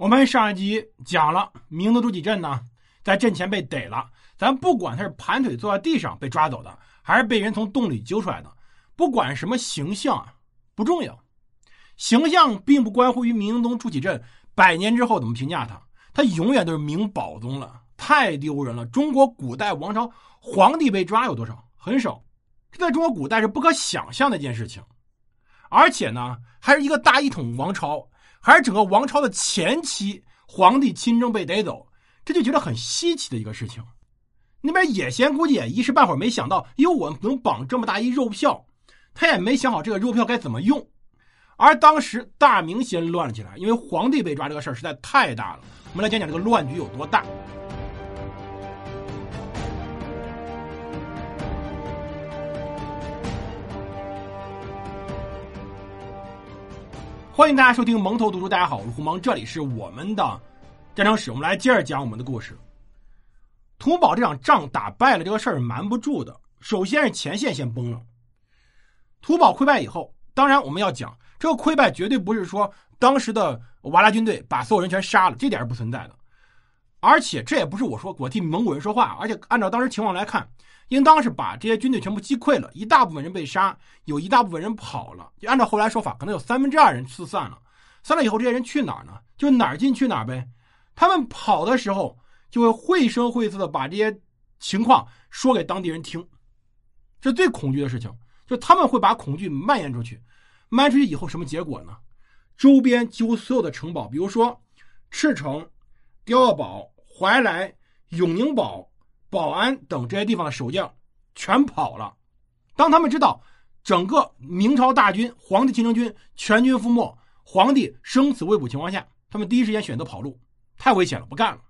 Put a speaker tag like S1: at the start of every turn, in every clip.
S1: 我们上一集讲了明德朱祁镇呢，在阵前被逮了。咱不管他是盘腿坐在地上被抓走的，还是被人从洞里揪出来的，不管什么形象啊，不重要。形象并不关乎于明宗朱祁镇百年之后怎么评价他，他永远都是明宝宗了，太丢人了。中国古代王朝皇帝被抓有多少？很少，这在中国古代是不可想象的一件事情。而且呢，还是一个大一统王朝。还是整个王朝的前期，皇帝亲征被逮走，这就觉得很稀奇的一个事情。那边野贤估计也一时半会儿没想到，因为，我能绑这么大一肉票，他也没想好这个肉票该怎么用。而当时大明先乱了起来，因为皇帝被抓这个事儿实在太大了。我们来讲讲这个乱局有多大。欢迎大家收听蒙头读书，大家好，我是胡蒙，这里是我们的战争史，我们来接着讲我们的故事。图堡这场仗打败了，这个事儿瞒不住的。首先是前线先崩了，图堡溃败以后，当然我们要讲这个溃败绝对不是说当时的瓦剌军队把所有人全杀了，这点是不存在的。而且这也不是我说我替蒙古人说话，而且按照当时情况来看。应当是把这些军队全部击溃了，一大部分人被杀，有一大部分人跑了。就按照后来说法，可能有三分之二人四散了。散了以后，这些人去哪儿呢？就哪儿进去哪儿呗。他们跑的时候，就会绘声绘色的把这些情况说给当地人听。这最恐惧的事情，就他们会把恐惧蔓延出去。蔓延出去以后，什么结果呢？周边几乎所有的城堡，比如说赤城、碉堡堡、怀来、永宁堡。保安等这些地方的守将全跑了。当他们知道整个明朝大军、皇帝亲征军全军覆没、皇帝生死未卜情况下，他们第一时间选择跑路，太危险了，不干了。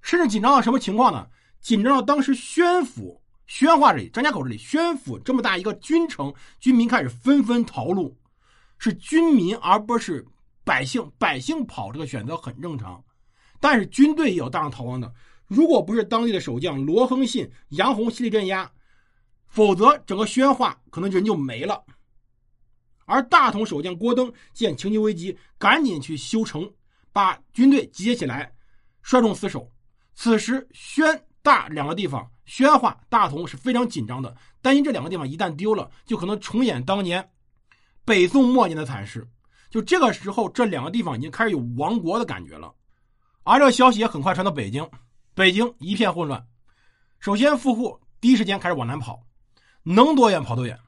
S1: 甚至紧张到什么情况呢？紧张到当时宣府、宣化这里、张家口这里、宣府这么大一个军城，军民开始纷纷逃路，是军民而不是百姓。百姓跑这个选择很正常，但是军队也有大量逃亡的。如果不是当地的守将罗亨信、杨洪犀利镇压，否则整个宣化可能人就没了。而大同守将郭登见情急危机，赶紧去修城，把军队集结起来，率众死守。此时宣大两个地方，宣化、大同是非常紧张的，担心这两个地方一旦丢了，就可能重演当年北宋末年的惨事。就这个时候，这两个地方已经开始有亡国的感觉了。而这消息也很快传到北京。北京一片混乱，首先富户第一时间开始往南跑，能多远跑多远。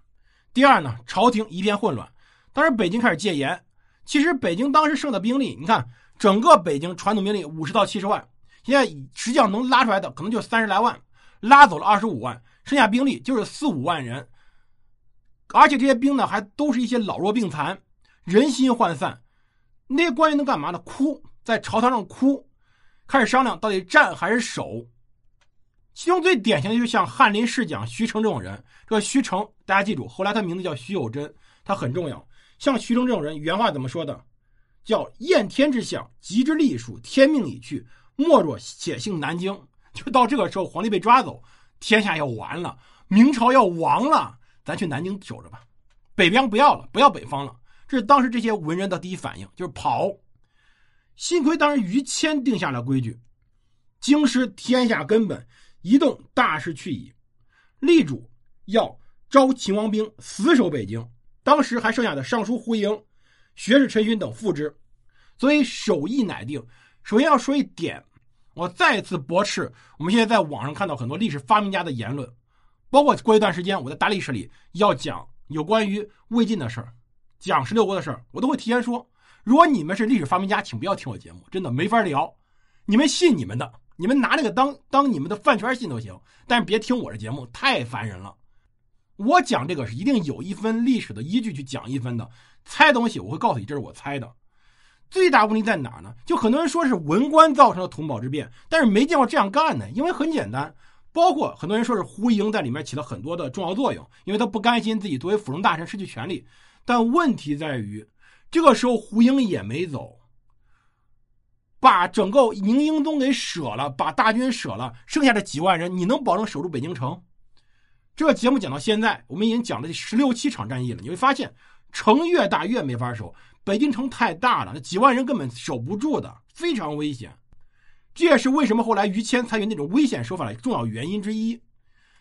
S1: 第二呢，朝廷一片混乱，当时北京开始戒严。其实北京当时剩的兵力，你看整个北京传统兵力五十到七十万，现在实际上能拉出来的可能就三十来万，拉走了二十五万，剩下兵力就是四五万人。而且这些兵呢，还都是一些老弱病残，人心涣散。那些官员能干嘛呢？哭，在朝堂上哭。开始商量到底战还是守，其中最典型的就像翰林侍讲徐成这种人。这个徐成，大家记住，后来他名字叫徐有贞，他很重要。像徐成这种人，原话怎么说的？叫厌天之相，极之隶属，天命已去，莫若且幸南京。就到这个时候，皇帝被抓走，天下要完了，明朝要亡了，咱去南京守着吧，北边不要了，不要北方了。这是当时这些文人的第一反应，就是跑。幸亏当时于谦定下了规矩：京师天下根本，一动大事去矣。力主要招秦王兵死守北京。当时还剩下的尚书胡英、学士陈勋等副之，所以首义乃定。首先要说一点，我再次驳斥我们现在在网上看到很多历史发明家的言论，包括过一段时间我在大历史里要讲有关于魏晋的事儿，讲十六国的事儿，我都会提前说。如果你们是历史发明家，请不要听我节目，真的没法聊。你们信你们的，你们拿那个当当你们的饭圈信都行，但是别听我的节目，太烦人了。我讲这个是一定有一分历史的依据去讲一分的。猜东西我会告诉你，这是我猜的。最大问题在哪呢？就很多人说是文官造成的同保之变，但是没见过这样干的。因为很简单，包括很多人说是胡英在里面起了很多的重要作用，因为他不甘心自己作为辅政大臣失去权力。但问题在于。这个时候，胡英也没走，把整个明英宗给舍了，把大军舍了，剩下的几万人，你能保证守住北京城？这个节目讲到现在，我们已经讲了十六七场战役了，你会发现，城越大越没法守，北京城太大了，那几万人根本守不住的，非常危险。这也是为什么后来于谦采取那种危险手法的重要原因之一。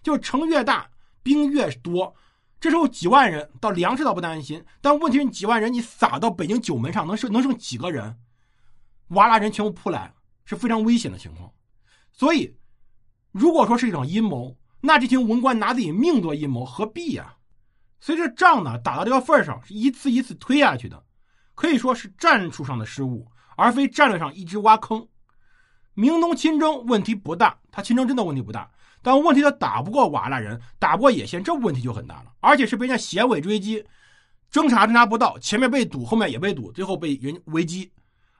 S1: 就是城越大，兵越多，这时候几万人到粮食倒不担心，但问题是几万人你撒到北京九门上，能剩能剩几个人？哇啦人全部扑来，是非常危险的情况。所以，如果说是一种阴谋，那这群文官拿自己命做阴谋，何必呀？所以这仗呢打到这个份上，是一次一次推下去的，可以说是战术上的失误，而非战略上一直挖坑。明东亲征问题不大，他亲征真的问题不大。但问题他打不过瓦剌人，打不过野先，这问题就很大了。而且是被人家衔尾追击，侦查侦查不到，前面被堵，后面也被堵，最后被人围击。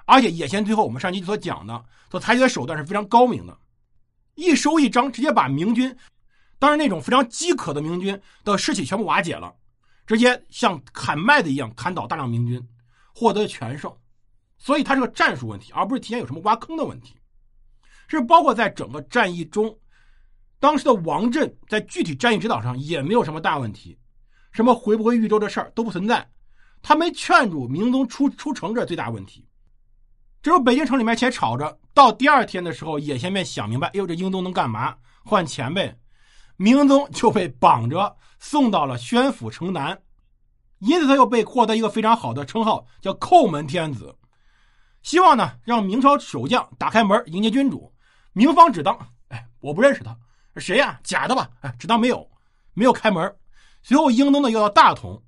S1: 而且野先最后我们上期所讲的，所采取的手段是非常高明的，一收一张，直接把明军，当然那种非常饥渴的明军的士气全部瓦解了，直接像砍麦子一样砍倒大量明军，获得全胜。所以它是个战术问题，而不是提前有什么挖坑的问题。是包括在整个战役中。当时的王震在具体战役指导上也没有什么大问题，什么回不回豫州的事儿都不存在，他没劝住明宗出出城这最大问题。这时候北京城里面且吵着，到第二天的时候，野先便想明白，哎呦，这英宗能干嘛？换钱呗。明宗就被绑着送到了宣府城南，因此他又被获得一个非常好的称号，叫叩门天子。希望呢，让明朝守将打开门迎接君主。明方只当，哎，我不认识他。谁呀？假的吧？哎，只当没有，没有开门。随后，英宗呢又要大同，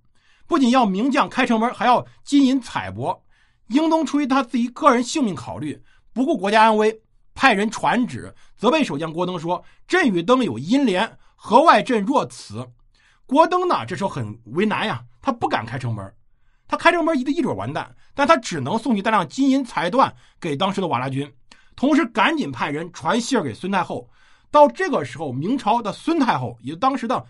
S1: 不仅要名将开城门，还要金银彩帛。英宗出于他自己个人性命考虑，不顾国家安危，派人传旨责备守将郭登说：“朕与登有阴连，河外朕若此。”郭登呢这时候很为难呀，他不敢开城门，他开城门一定一准完蛋，但他只能送去大量金银彩缎给当时的瓦剌军，同时赶紧派人传信给孙太后。到这个时候，明朝的孙太后，也就当时的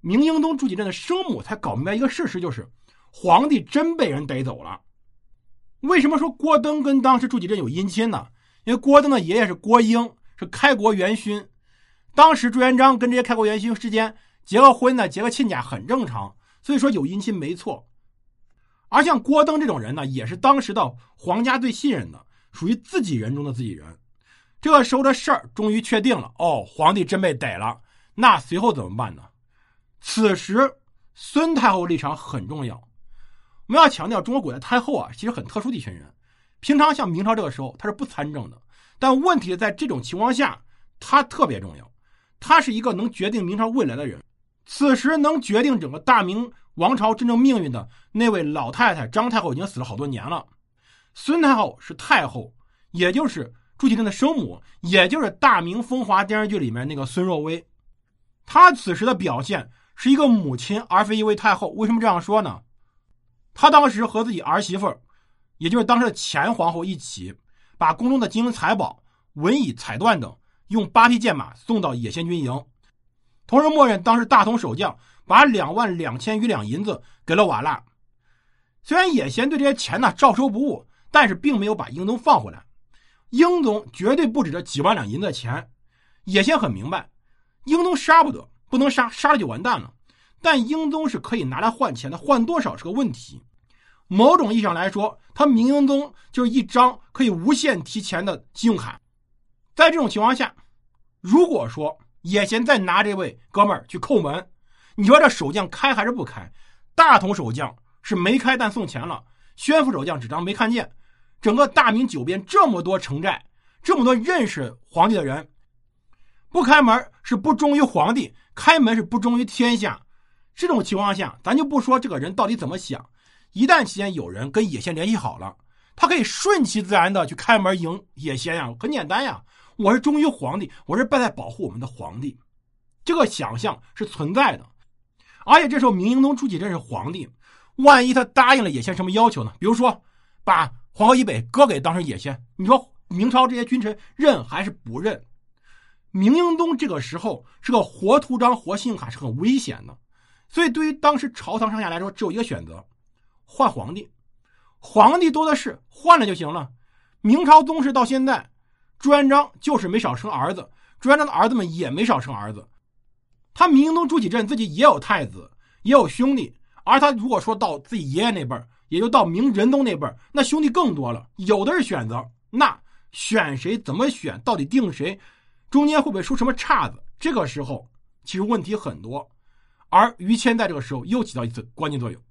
S1: 明英宗朱祁镇的生母，才搞明白一个事实，就是皇帝真被人逮走了。为什么说郭登跟当时朱祁镇有姻亲呢？因为郭登的爷爷是郭英，是开国元勋。当时朱元璋跟这些开国元勋之间结个婚呢，结个亲家很正常，所以说有姻亲没错。而像郭登这种人呢，也是当时的皇家最信任的，属于自己人中的自己人。这个时候的事儿终于确定了哦，皇帝真被逮了。那随后怎么办呢？此时孙太后立场很重要。我们要强调，中国古代太后啊，其实很特殊的一群人。平常像明朝这个时候，她是不参政的。但问题在这种情况下，她特别重要。她是一个能决定明朝未来的人。此时能决定整个大明王朝真正命运的那位老太太张太后已经死了好多年了。孙太后是太后，也就是。朱祁镇的生母，也就是《大明风华》电视剧里面那个孙若薇，她此时的表现是一个母亲，而非一位太后。为什么这样说呢？她当时和自己儿媳妇也就是当时的前皇后一起，把宫中的金银财宝、文椅彩缎等，用八匹箭马送到野先军营，同时默认当时大同守将把两万两千余两银子给了瓦剌。虽然野先对这些钱呢照收不误，但是并没有把英宗放回来。英宗绝对不止这几万两银子的钱，野先很明白，英宗杀不得，不能杀，杀了就完蛋了。但英宗是可以拿来换钱的，换多少是个问题。某种意义上来说，他明英宗就是一张可以无限提钱的信用卡。在这种情况下，如果说野贤再拿这位哥们儿去叩门，你说这守将开还是不开？大同守将是没开，但送钱了；宣府守将只当没看见。整个大明九边这么多城寨，这么多认识皇帝的人，不开门是不忠于皇帝，开门是不忠于天下。这种情况下，咱就不说这个人到底怎么想。一旦期间有人跟野先联系好了，他可以顺其自然的去开门迎野先呀，很简单呀。我是忠于皇帝，我是拜在保护我们的皇帝，这个想象是存在的。而且这时候明英宗朱祁镇是皇帝，万一他答应了野先什么要求呢？比如说把。黄河以北割给当时野先，你说明朝这些君臣认还是不认？明英宗这个时候是个活图章、活信用卡，是很危险的。所以对于当时朝堂上下来说，只有一个选择：换皇帝。皇帝多的是，换了就行了。明朝宗室到现在，朱元璋就是没少生儿子，朱元璋的儿子们也没少生儿子。他明英宗朱祁镇自己也有太子，也有兄弟，而他如果说到自己爷爷那辈也就到明仁宗那辈那兄弟更多了，有的是选择。那选谁，怎么选，到底定谁，中间会不会出什么岔子？这个时候其实问题很多，而于谦在这个时候又起到一次关键作用。